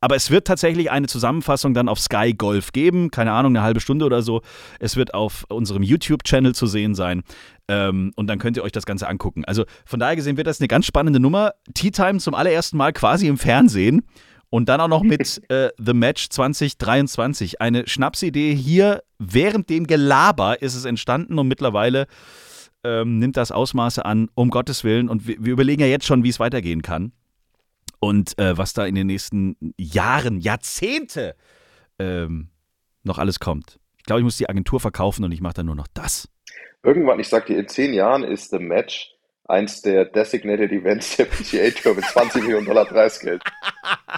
Aber es wird tatsächlich eine Zusammenfassung dann auf Sky Golf geben. Keine Ahnung, eine halbe Stunde oder so. Es wird auf unserem YouTube-Channel zu sehen sein. Ähm, und dann könnt ihr euch das Ganze angucken. Also von daher gesehen wird das eine ganz spannende Nummer. Tea Time zum allerersten Mal quasi im Fernsehen. Und dann auch noch mit äh, The Match 2023. Eine Schnapsidee hier während dem Gelaber ist es entstanden und mittlerweile ähm, nimmt das Ausmaße an, um Gottes Willen. Und wir, wir überlegen ja jetzt schon, wie es weitergehen kann. Und äh, was da in den nächsten Jahren, Jahrzehnte ähm, noch alles kommt. Ich glaube, ich muss die Agentur verkaufen und ich mache dann nur noch das. Irgendwann, ich sag dir, in zehn Jahren ist The Match eins der designated Events der PGA Tour mit 20 Millionen Dollar Preisgeld.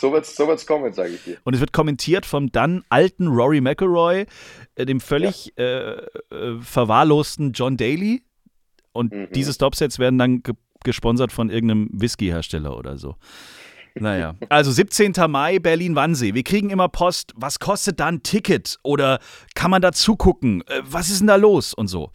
So wird's, so wird's kommen, sage ich dir. Und es wird kommentiert vom dann alten Rory McIlroy, äh, dem völlig äh, äh, verwahrlosten John Daly. Und Mhm. diese Stopsets werden dann ge gesponsert von irgendeinem Whisky-Hersteller oder so. Naja, also 17. Mai, Berlin-Wannsee. Wir kriegen immer Post. Was kostet da ein Ticket? Oder kann man da zugucken? Äh, Was ist denn da los? Und so.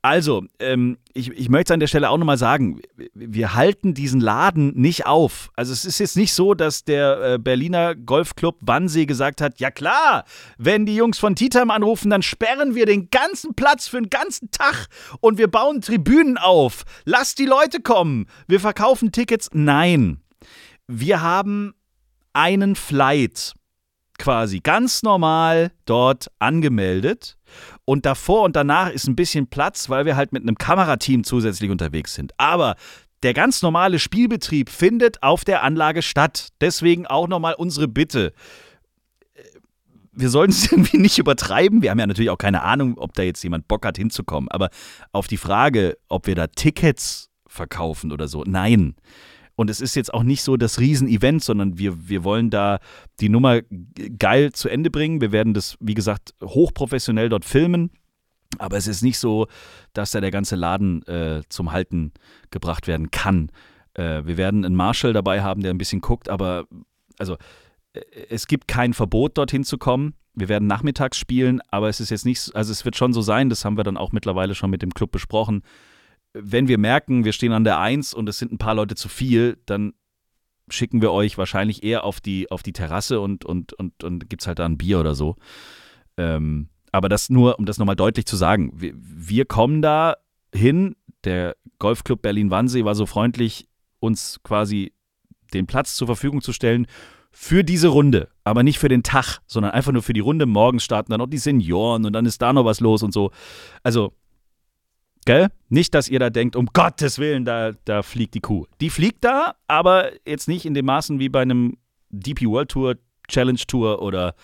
Also, ähm, ich, ich möchte an der Stelle auch nochmal sagen, wir- halten diesen Laden nicht auf. Also es ist jetzt nicht so, dass der äh, Berliner Golfclub Wannsee gesagt hat, ja klar, wenn die Jungs von Titam anrufen, dann sperren wir den ganzen Platz für den ganzen Tag und wir bauen Tribünen auf. Lasst die Leute kommen. Wir verkaufen Tickets. Nein. Wir haben einen Flight quasi ganz normal dort angemeldet. Und davor und danach ist ein bisschen Platz, weil wir halt mit einem Kamerateam zusätzlich unterwegs sind. Aber der ganz normale Spielbetrieb findet auf der Anlage statt. Deswegen auch nochmal unsere Bitte. wir sollten es irgendwie nicht übertreiben. Wir haben ja natürlich auch keine Ahnung, ob da jetzt jemand Bock hat hinzukommen. Aber auf die Frage, ob wir da Tickets verkaufen oder so, nein. Und es ist jetzt auch nicht so das Riesenevent, sondern wir, wir wollen da die Nummer geil zu Ende bringen. Wir werden das, wie gesagt, hochprofessionell dort filmen. Aber es ist nicht so, dass da der ganze Laden äh, zum Halten gebracht werden kann. Äh, wir werden einen Marshall dabei haben, der ein bisschen guckt, aber also äh, es gibt kein Verbot, dorthin zu kommen. Wir werden nachmittags spielen, aber es ist jetzt nicht, also es wird schon so sein, das haben wir dann auch mittlerweile schon mit dem Club besprochen. Wenn wir merken, wir stehen an der Eins und es sind ein paar Leute zu viel, dann schicken wir euch wahrscheinlich eher auf die, auf die Terrasse und, und, und, und gibt es halt da ein Bier oder so. Ähm, aber das nur, um das nochmal deutlich zu sagen, wir, wir kommen da hin, der Golfclub Berlin-Wannsee war so freundlich, uns quasi den Platz zur Verfügung zu stellen für diese Runde, aber nicht für den Tag, sondern einfach nur für die Runde. Morgen starten dann noch die Senioren und dann ist da noch was los und so. Also, gell? Nicht, dass ihr da denkt, um Gottes Willen, da, da fliegt die Kuh. Die fliegt da, aber jetzt nicht in den Maßen wie bei einem DP World Tour, Challenge Tour oder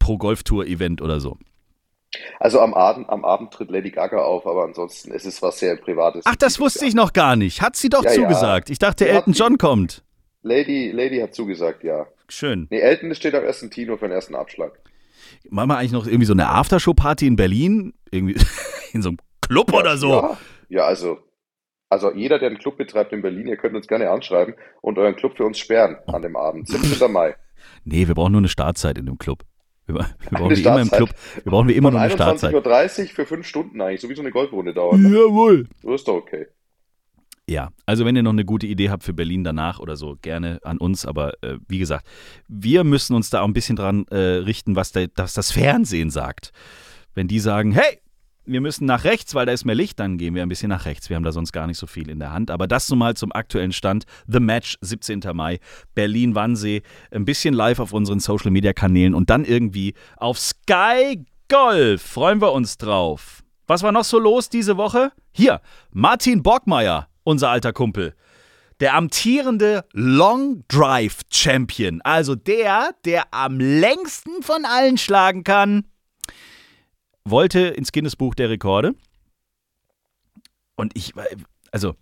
Pro Golf Tour Event oder so. Also am Abend, am Abend tritt Lady Gaga auf, aber ansonsten ist es was sehr Privates. Ach, das wusste ich noch gar nicht. Hat sie doch ja, zugesagt. Ja. Ich dachte, ja, Elton John kommt. Lady, Lady hat zugesagt, ja. Schön. Nee, Elton steht am ersten Tino für den ersten Abschlag. Machen wir eigentlich noch irgendwie so eine Aftershow-Party in Berlin? Irgendwie in so einem Club oder so? Ja, ja, also, also jeder, der einen Club betreibt in Berlin, ihr könnt uns gerne anschreiben und euren Club für uns sperren an dem Abend. 17. Mai. Nee, wir brauchen nur eine Startzeit in dem Club. Wir, wir brauchen wie immer im Club, wir brauchen wie immer nur eine Startzeit. 21.30 Uhr für fünf Stunden eigentlich, so wie so eine Golfrunde dauert. Ne? Jawohl. So ist doch okay. Ja, also wenn ihr noch eine gute Idee habt für Berlin danach oder so, gerne an uns. Aber äh, wie gesagt, wir müssen uns da auch ein bisschen dran äh, richten, was, der, was das Fernsehen sagt. Wenn die sagen, hey, wir müssen nach rechts, weil da ist mehr Licht, dann gehen wir ein bisschen nach rechts. Wir haben da sonst gar nicht so viel in der Hand. Aber das nun mal zum aktuellen Stand. The Match, 17. Mai, Berlin-Wannsee. Ein bisschen live auf unseren Social-Media-Kanälen und dann irgendwie auf Sky Golf. Freuen wir uns drauf. Was war noch so los diese Woche? Hier, Martin Borgmeier, unser alter Kumpel. Der amtierende Long Drive Champion. Also der, der am längsten von allen schlagen kann wollte ins Guinness-Buch der Rekorde. Und ich, also.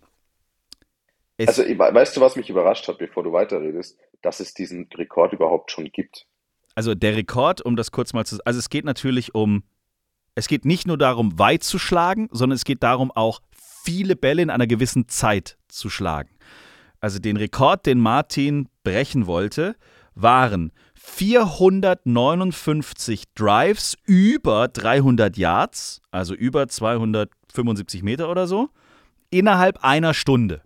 also, weißt du, was mich überrascht hat, bevor du weiterredest? Dass es diesen Rekord überhaupt schon gibt. Also, der Rekord, um das kurz mal zu. Also, es geht natürlich um. Es geht nicht nur darum, weit zu schlagen, sondern es geht darum, auch viele Bälle in einer gewissen Zeit zu schlagen. Also, den Rekord, den Martin brechen wollte, waren 459 Drives über 300 Yards, also über 275 Meter oder so, innerhalb einer Stunde.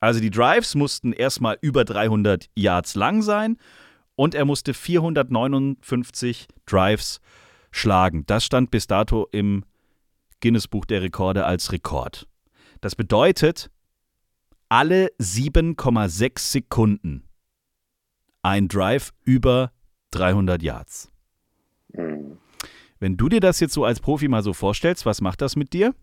Also die Drives mussten erstmal über 300 Yards lang sein und er musste 459 Drives schlagen. Das stand bis dato im Guinness Buch der Rekorde als Rekord. Das bedeutet, alle 7,6 Sekunden ein Drive über 300 Yards. Mhm. Wenn du dir das jetzt so als Profi mal so vorstellst, was macht das mit dir?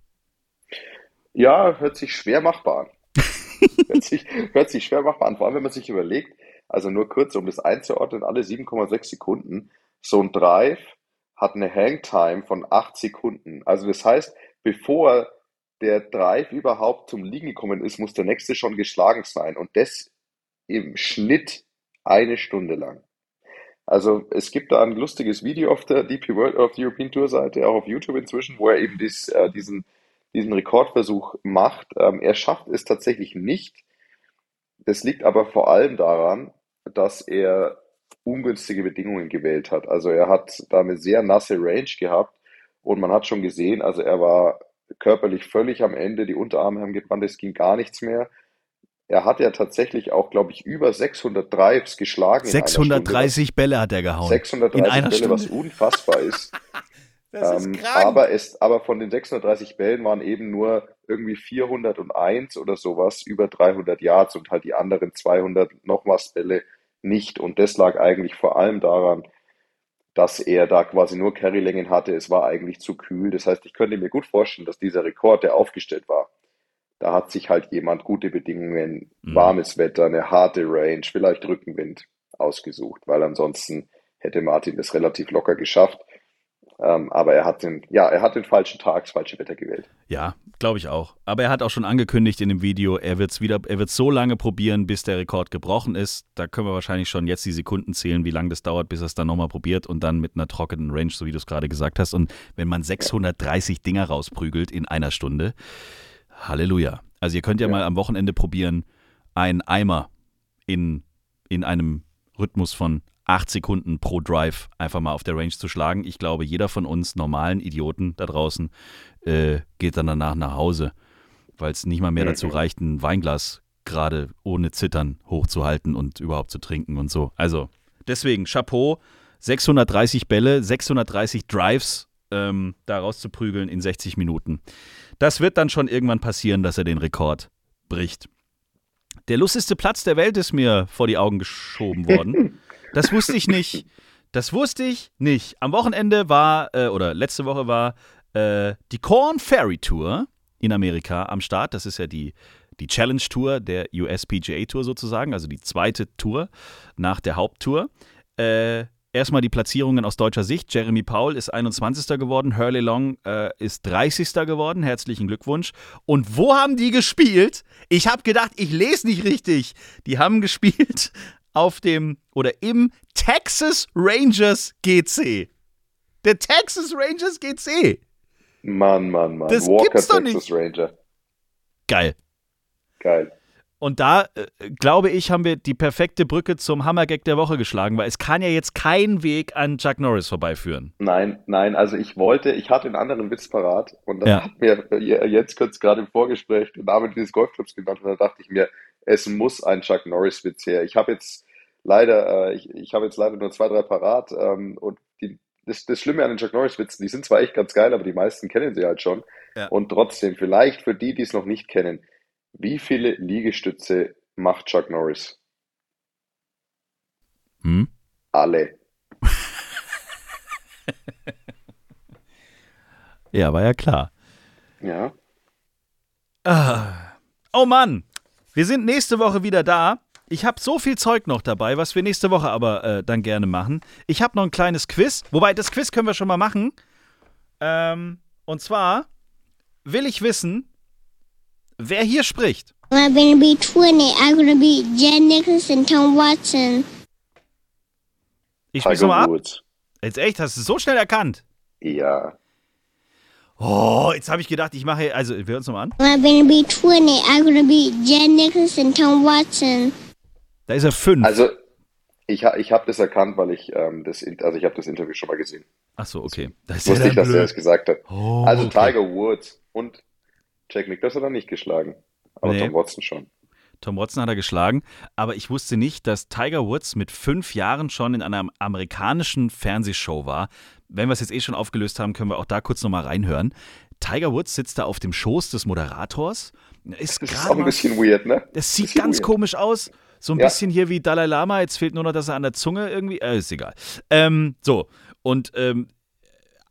Ja, hört sich schwer machbar an. hört, sich, hört sich schwer machbar an, vor allem wenn man sich überlegt, also nur kurz, um das einzuordnen, alle 7,6 Sekunden, so ein Drive hat eine Hangtime von 8 Sekunden. Also das heißt, bevor der Drive überhaupt zum Liegen gekommen ist, muss der nächste schon geschlagen sein. Und das im Schnitt eine Stunde lang. Also es gibt da ein lustiges Video auf der DP World of the European Tour Seite, auch auf YouTube inzwischen, wo er eben dies, äh, diesen, diesen Rekordversuch macht. Ähm, er schafft es tatsächlich nicht. Das liegt aber vor allem daran, dass er ungünstige Bedingungen gewählt hat. Also er hat da eine sehr nasse Range gehabt und man hat schon gesehen, also er war körperlich völlig am Ende, die Unterarme haben gebrannt, es ging gar nichts mehr. Er hat ja tatsächlich auch, glaube ich, über 600 Drives geschlagen. 630 Bälle hat er gehauen. 630 Bälle, Stunde. was unfassbar ist. das ähm, ist krank. Aber, es, aber von den 630 Bällen waren eben nur irgendwie 401 oder sowas über 300 Yards und halt die anderen 200 nochmals Bälle nicht. Und das lag eigentlich vor allem daran, dass er da quasi nur Carrylängen hatte. Es war eigentlich zu kühl. Das heißt, ich könnte mir gut vorstellen, dass dieser Rekord, der aufgestellt war, da hat sich halt jemand gute Bedingungen, mhm. warmes Wetter, eine harte Range, vielleicht Rückenwind ausgesucht, weil ansonsten hätte Martin das relativ locker geschafft. Ähm, aber er hat den, ja, er hat den falschen Tag, das falsche Wetter gewählt. Ja, glaube ich auch. Aber er hat auch schon angekündigt in dem Video, er wird es wieder, er wird so lange probieren, bis der Rekord gebrochen ist. Da können wir wahrscheinlich schon jetzt die Sekunden zählen, wie lange das dauert, bis er es dann nochmal probiert und dann mit einer trockenen Range, so wie du es gerade gesagt hast. Und wenn man 630 Dinger rausprügelt in einer Stunde, Halleluja. Also ihr könnt ja, ja. mal am Wochenende probieren, einen Eimer in, in einem Rhythmus von acht Sekunden pro Drive einfach mal auf der Range zu schlagen. Ich glaube, jeder von uns normalen Idioten da draußen äh, geht dann danach nach Hause, weil es nicht mal mehr dazu reicht, ein Weinglas gerade ohne Zittern hochzuhalten und überhaupt zu trinken und so. Also deswegen Chapeau, 630 Bälle, 630 Drives ähm, da rauszuprügeln in 60 Minuten. Das wird dann schon irgendwann passieren, dass er den Rekord bricht. Der lustigste Platz der Welt ist mir vor die Augen geschoben worden. Das wusste ich nicht. Das wusste ich nicht. Am Wochenende war, äh, oder letzte Woche war äh, die Corn Ferry Tour in Amerika am Start. Das ist ja die, die Challenge Tour der USPGA Tour sozusagen, also die zweite Tour nach der Haupttour. Äh, erstmal die Platzierungen aus deutscher Sicht. Jeremy Paul ist 21. geworden, Hurley Long äh, ist 30. geworden. Herzlichen Glückwunsch. Und wo haben die gespielt? Ich habe gedacht, ich lese nicht richtig. Die haben gespielt auf dem oder im Texas Rangers GC. Der Texas Rangers GC. Mann, Mann, Mann. Das Walker gibt's doch Texas nicht. Ranger. Geil. Geil. Und da, äh, glaube ich, haben wir die perfekte Brücke zum Hammergag der Woche geschlagen, weil es kann ja jetzt kein Weg an Chuck Norris vorbeiführen. Nein, nein, also ich wollte, ich hatte einen anderen Witz parat und dann Ja. hat mir äh, jetzt kurz gerade im Vorgespräch den Namen dieses Golfclubs genannt und dann dachte ich mir, es muss ein Chuck Norris Witz her. Ich habe jetzt leider, äh, ich, ich habe jetzt leider nur zwei, drei parat ähm, und die, das, das Schlimme an den Chuck Norris Witzen, die sind zwar echt ganz geil, aber die meisten kennen sie halt schon. Ja. Und trotzdem, vielleicht für die, die es noch nicht kennen, wie viele Liegestütze macht Chuck Norris? Hm? Alle. Ja, war ja klar. Ja. Ah. Oh Mann, wir sind nächste Woche wieder da. Ich habe so viel Zeug noch dabei, was wir nächste Woche aber äh, dann gerne machen. Ich habe noch ein kleines Quiz, wobei das Quiz können wir schon mal machen. Ähm, und zwar will ich wissen, wer hier spricht. I'm gonna be 20. I'm gonna be Jen Nichols and Tom Watson. Ich spiel's Tiger nochmal ab. Woods. Jetzt echt, hast du es so schnell erkannt? Ja. Oh, jetzt habe ich gedacht, ich mache, also wir hören uns nochmal an. I'm gonna be 20. I'm gonna be Jen Nichols and Tom Watson. Da ist er fünf. Also, ich, ich habe das erkannt, weil ich ähm, das, also ich habe das Interview schon mal gesehen. Ach so, okay. Das Ich wusste nicht, dass er es gesagt hat. Oh, also okay. Tiger Woods und Jack Nicklaus hat er nicht geschlagen. Aber Nee. Tom Watson schon. Tom Watson hat er geschlagen, aber ich wusste nicht, dass Tiger Woods mit fünf Jahren schon in einer amerikanischen Fernsehshow war. Wenn wir es jetzt eh schon aufgelöst haben, können wir auch da kurz nochmal reinhören. Tiger Woods sitzt da auf dem Schoß des Moderators. Ist Das ist auch ein mal- bisschen weird, ne? Das sieht ganz weird. komisch aus. So ein Ja. bisschen hier wie Dalai Lama. Jetzt fehlt nur noch, dass er an der Zunge irgendwie. Äh, ist egal. Ähm, so. Und ähm,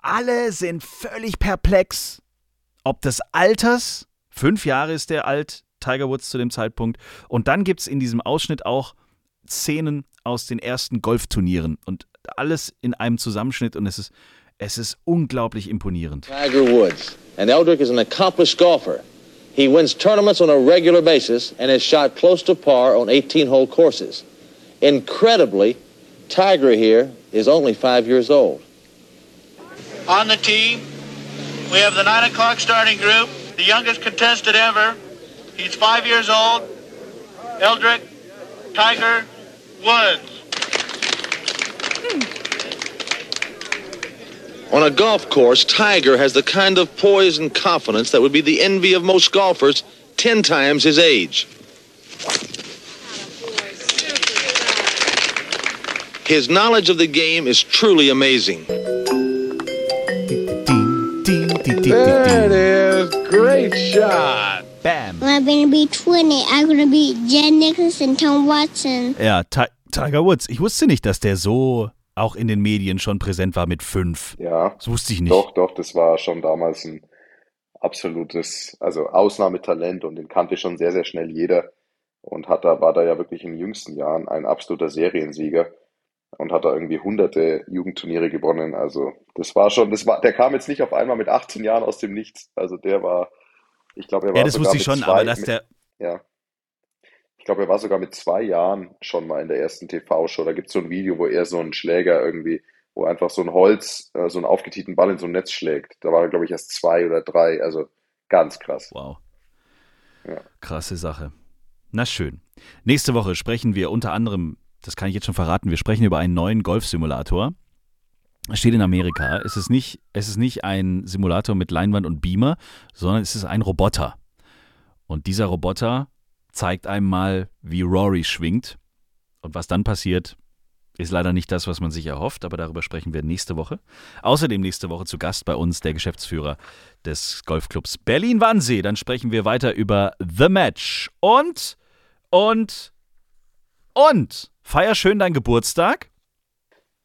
alle sind völlig perplex. Ob des Alters. Fünf Jahre ist der alt, Tiger Woods zu dem Zeitpunkt. Und dann gibt es in diesem Ausschnitt auch Szenen aus den ersten Golfturnieren. Und alles in einem Zusammenschnitt. Und es ist, es ist unglaublich imponierend. Tiger Woods. And Eldrick is an accomplished golfer. He wins tournaments on a regular basis and has shot close to par on 18 hole courses. Incredibly, Tiger here is only five years old. On the tee, we have the 9 o'clock starting group, the youngest contestant ever. He's five years old. Eldrick Tiger Woods. Hmm. On a golf course, Tiger has the kind of poise and confidence that would be the envy of most golfers 10 times his age. His knowledge of the game is truly amazing. There it is. Great shot. Bam. I'm gonna be 20. I'm gonna be Jen Nichols and Tom Watson. Ja, Ti- Tiger Woods. Ich wusste nicht, dass der so auch in den Medien schon präsent war mit fünf. Ja. Das wusste ich nicht. Doch, doch, das war schon damals ein absolutes, also Ausnahmetalent und den kannte schon sehr, sehr schnell jeder und hat da, war da ja wirklich in den jüngsten Jahren ein absoluter Seriensieger. Und hat da irgendwie hunderte Jugendturniere gewonnen. Also das war schon, das war, der kam jetzt nicht auf einmal mit 18 Jahren aus dem Nichts. Also der war, ich glaube, er war Ja, das sogar wusste ich mit schon, zwei, aber dass mit, der. ja. Ich glaube, er war sogar mit zwei Jahren schon mal in der ersten TV-Show. Da gibt es so ein Video, wo er so einen Schläger irgendwie, wo einfach so ein Holz, äh, so einen aufgetieten Ball in so ein Netz schlägt. Da war er, glaube ich, erst zwei oder drei. Also ganz krass. Wow. Ja. Krasse Sache. Na schön. Nächste Woche sprechen wir unter anderem, das kann ich jetzt schon verraten, wir sprechen über einen neuen Golfsimulator. Steht in Amerika. Es ist nicht, es ist nicht ein Simulator mit Leinwand und Beamer, sondern es ist ein Roboter. Und dieser Roboter zeigt einem mal, wie Rory schwingt. Und was dann passiert, ist leider nicht das, was man sich erhofft, aber darüber sprechen wir nächste Woche. Außerdem nächste Woche zu Gast bei uns der Geschäftsführer des Golfclubs Berlin-Wannsee. Dann sprechen wir weiter über The Match. Und, und, und, feier schön deinen Geburtstag.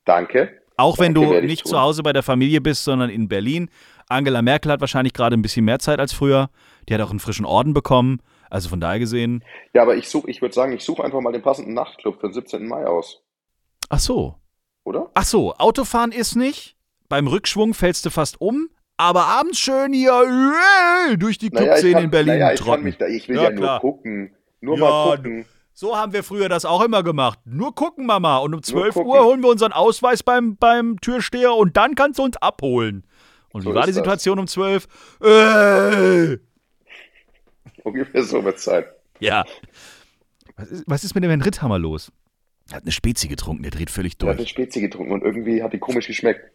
Danke. Auch wenn Danke, du nicht tun. zu Hause bei der Familie bist, sondern in Berlin. Angela Merkel hat wahrscheinlich gerade ein bisschen mehr Zeit als früher. Die hat auch einen frischen Orden bekommen. Also von daher gesehen. Ja, aber ich suche, ich würde sagen, ich suche einfach mal den passenden Nachtclub für den 17. Mai aus. Ach so. Oder? Ach so, Autofahren ist nicht. Beim Rückschwung fällst du fast um. Aber abends schön hier durch die Naja, Clubszene kann, in Berlin naja, ich, kann trotten. mich da, ich will Ja, ja, nur gucken. Nur Ja, mal gucken. So haben wir früher das auch immer gemacht. Nur gucken, Mama. Und um 12 gucken. Uhr holen wir unseren Ausweis beim, beim Türsteher und dann kannst du uns abholen. Und So wie war die ist das. Situation um 12? Äh, Ungefähr so wird es sein. ja. Was ist, was ist mit dem Herrn Ritthammer los? Er hat eine Spezi getrunken, der dreht völlig Der hat eine durch. Spezi getrunken und irgendwie hat die komisch geschmeckt.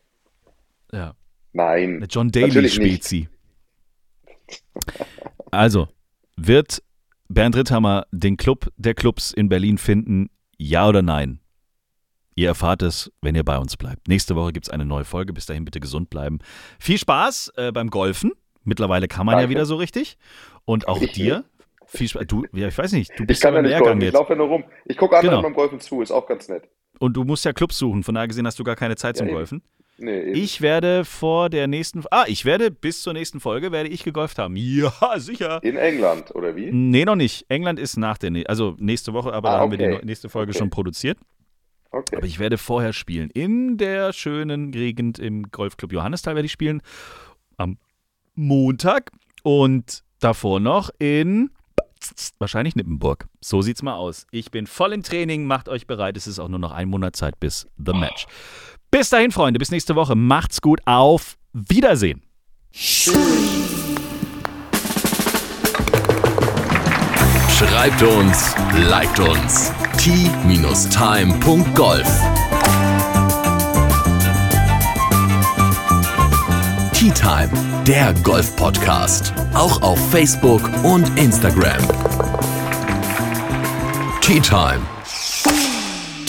Ja. Nein. Eine John Daly. Spezi. Also, wird Bernd Ritthammer den Club der Clubs in Berlin finden? Ja oder nein? Ihr erfahrt es, wenn ihr bei uns bleibt. Nächste Woche gibt es eine neue Folge. Bis dahin bitte gesund bleiben. Viel Spaß äh, beim Golfen. Mittlerweile kann man ja Danke. wieder so richtig. Und auch Ich dir. Viel Spaß. Du, ja, ich weiß nicht, du Ich bist kann ja ja nicht golfen, ich jetzt. laufe ja nur rum. Ich gucke anderen Genau. beim Golfen zu, ist auch ganz nett. Und du musst ja Clubs suchen. Von daher gesehen hast du gar keine Zeit Ja, zum eben. Golfen. Nee. Ich werde vor der nächsten. Ah, ich werde bis zur nächsten Folge werde ich gegolft haben. Ja, sicher. In England, oder wie? Nee, noch nicht. England ist nach der, also nächste Woche, aber Ah, da haben wir die nächste Folge Okay. schon produziert. Okay. Aber ich werde vorher spielen. In der schönen Gegend im Golfclub Johannisthal werde ich spielen. Am Montag. Und davor noch in wahrscheinlich Nippenburg. So sieht's mal aus. Ich bin voll im Training. Macht euch bereit. Es ist auch nur noch ein Monat Zeit bis The Match. Bis dahin, Freunde. Bis nächste Woche. Macht's gut. Auf Wiedersehen. Schreibt uns, liked uns. t-time.golf Tea Time, der Golf-Podcast. Auch auf Facebook und Instagram. Tea Time.